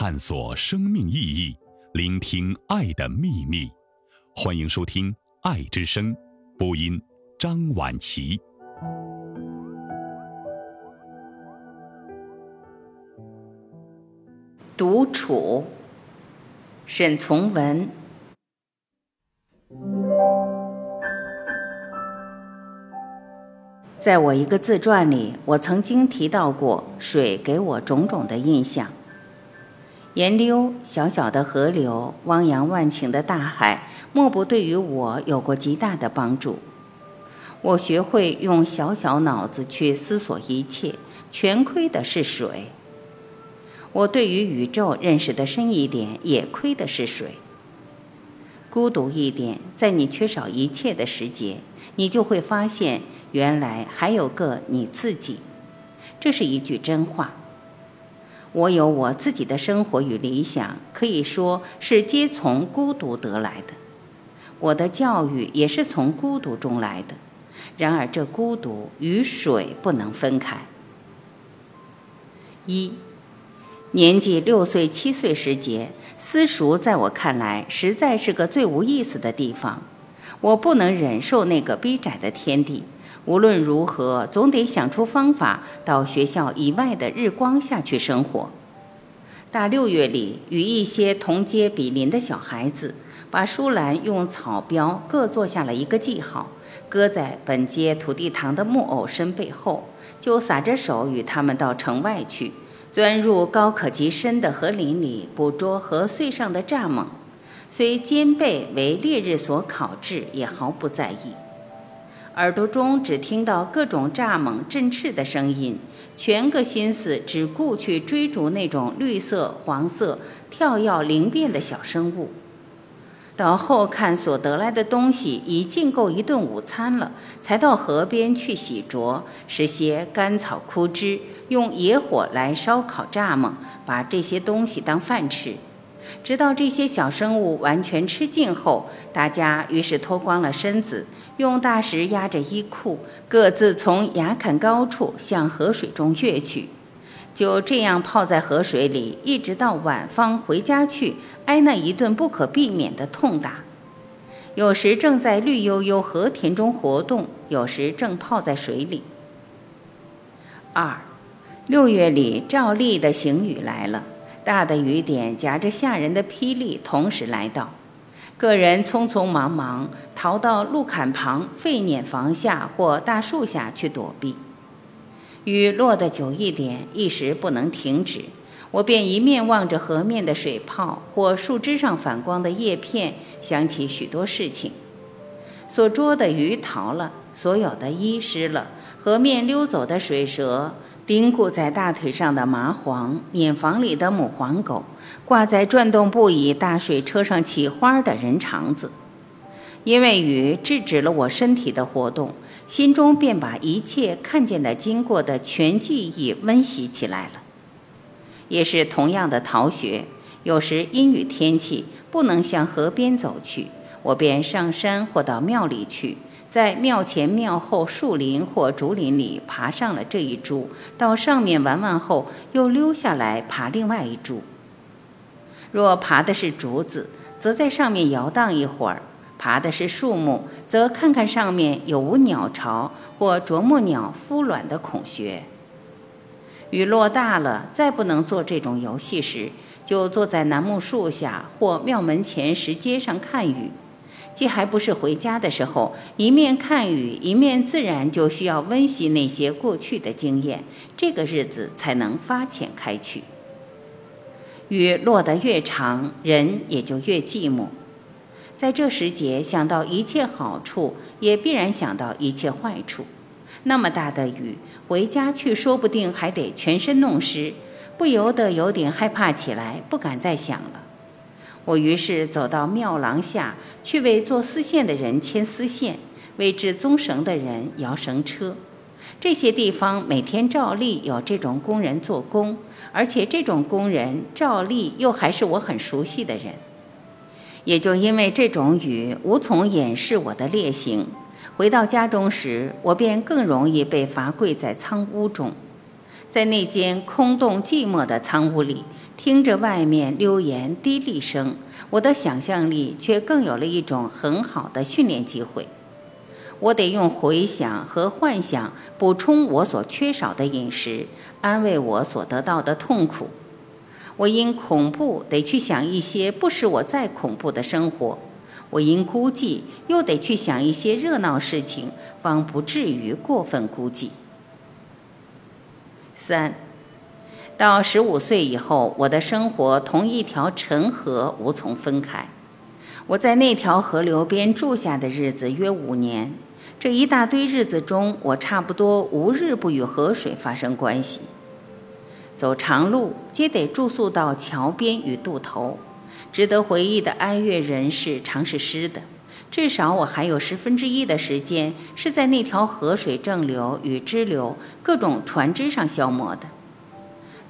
探索生命意义，聆听爱的秘密。欢迎收听《爱之声》，播音张婉琪。独处，沈从文。在我一个自传里，我曾经提到过水给我种种的印象。沿溜小小的河流，汪洋万顷的大海，莫不对于我有过极大的帮助。我学会用小小脑子去思索一切，全亏的是水。我对于宇宙认识的深一点，也亏的是水。孤独一点，在你缺少一切的时节，你就会发现。原来还有个你自己，这是一句真话。我有我自己的生活与理想，可以说是皆从孤独得来的。我的教育也是从孤独中来的。然而这孤独与水不能分开。一，年纪六岁七岁时节，私塾在我看来实在是个最无意思的地方。我不能忍受那个逼窄的天地。无论如何，总得想出方法到学校以外的日光下去生活。大六月里，与一些同街比邻的小孩子，把书栏用草标各做下了一个记号，搁在本街土地堂的木偶身背后，就撒着手与他们到城外去，钻入高可及深的河林里捕捉河穗上的蚱蜢，虽肩背为烈日所烤制，也毫不在意。耳朵中只听到各种蚱蜢振翅的声音，全个心思只顾去追逐那种绿色、黄色、跳跃灵便的小生物。等后看所得来的东西已尽够一顿午餐了，才到河边去洗濯，拾些干草枯枝，用野火来烧烤蚱蜢，把这些东西当饭吃。直到这些小生物完全吃尽后，大家于是脱光了身子，用大石压着衣裤，各自从崖坎高处向河水中跃去，就这样泡在河水里，一直到晚方回家去挨那一顿不可避免的痛打。有时正在绿油油河田中活动，有时正泡在水里。二，六月里照例的行雨来了。大的雨点夹着吓人的霹雳同时来到，个人匆匆忙忙逃到路坎旁废碾房下或大树下去躲避。雨落得久一点，一时不能停止，我便一面望着河面的水泡或树枝上反光的叶片，想起许多事情：所捉的鱼逃了，所有的衣湿了，河面溜走的水蛇。钉固在大腿上的麻黄，碾房里的母黄狗，挂在转动不已大水车上起花的人肠子。因为雨制止了我身体的活动，心中便把一切看见的经过的全记忆温习起来了。也是同样的逃学，有时阴雨天气不能向河边走去，我便上山或到庙里去。在庙前庙后树林或竹林里爬上了这一株，到上面玩玩后，又溜下来爬另外一株。若爬的是竹子，则在上面摇荡一会儿；爬的是树木，则看看上面有无鸟巢或啄木鸟孵卵的孔穴。雨落大了，再不能做这种游戏时，就坐在楠木树下或庙门前石阶上看雨。既还不是回家的时候，一面看雨，一面自然就需要温习那些过去的经验，这个日子才能发浅开去。雨落得越长，人也就越寂寞。在这时节，想到一切好处，也必然想到一切坏处。那么大的雨，回家去说不定还得全身弄湿，不由得有点害怕起来，不敢再想了。我于是走到庙廊下去，为做丝线的人牵丝线，为制棕绳的人摇绳车。这些地方每天照例有这种工人做工，而且这种工人照例又还是我很熟悉的人。也就因为这种雨无从掩饰我的烈行，回到家中时，我便更容易被罚跪在仓屋中，在那间空洞寂寞的仓屋里。听着外面流言低厉声，我的想象力却更有了一种很好的训练机会。我得用回想和幻想补充我所缺少的饮食，安慰我所得到的痛苦。我因恐怖得去想一些不使我再恐怖的生活，我因孤寂又得去想一些热闹事情，方不至于过分孤寂。三，到十五岁以后，我的生活同一条陈河无从分开。我在那条河流边住下的日子约五年。这一大堆日子中，我差不多无日不与河水发生关系。走长路，皆得住宿到桥边与渡头。值得回忆的哀乐人事，常是湿的。至少我还有十分之一的时间是在那条河水正流与支流、各种船只上消磨的。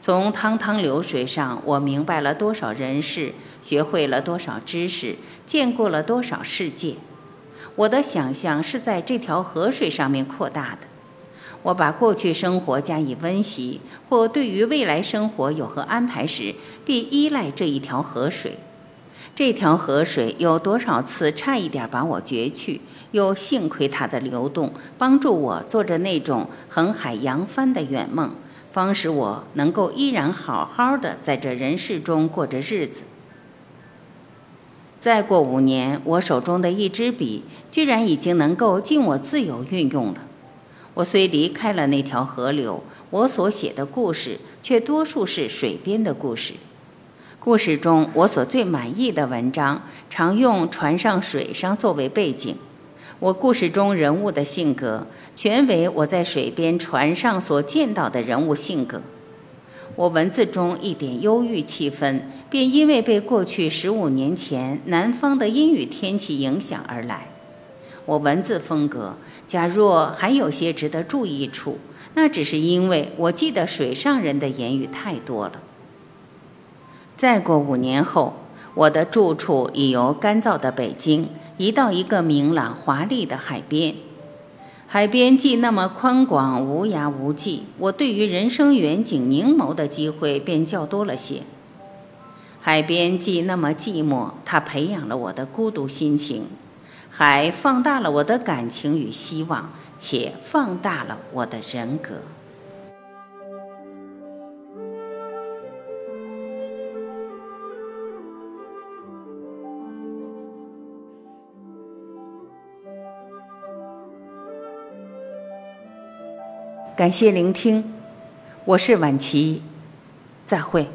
从汤汤流水上，我明白了多少人事，学会了多少知识，见过了多少世界。我的想象是在这条河水上面扩大的。我把过去生活加以温习，或对于未来生活有何安排时，必依赖这一条河水。这条河水有多少次差一点把我绝去，又幸亏它的流动，帮助我做着那种横海扬帆的远梦，方使我能够依然好好的在这人世中过着日子。再过五年，我手中的一支笔居然已经能够尽我自由运用了。我虽离开了那条河流，我所写的故事却多数是水边的故事。故事中我所最满意的文章，常用船上、水上作为背景。我故事中人物的性格，全为我在水边、船上所见到的人物性格。我文字中一点忧郁气氛。便因为被过去十五年前南方的阴雨天气影响而来。我文字风格，假若还有些值得注意处，那只是因为我记得水上人的言语太多了。再过五年后，我的住处已由干燥的北京移到一个明朗华丽的海边。海边既那么宽广无涯无际，我对于人生远景凝眸的机会便较多了些。海边既那么寂寞，它培养了我的孤独心情；海放大了我的感情与希望，且放大了我的人格。感谢聆听，我是婉琪，再会。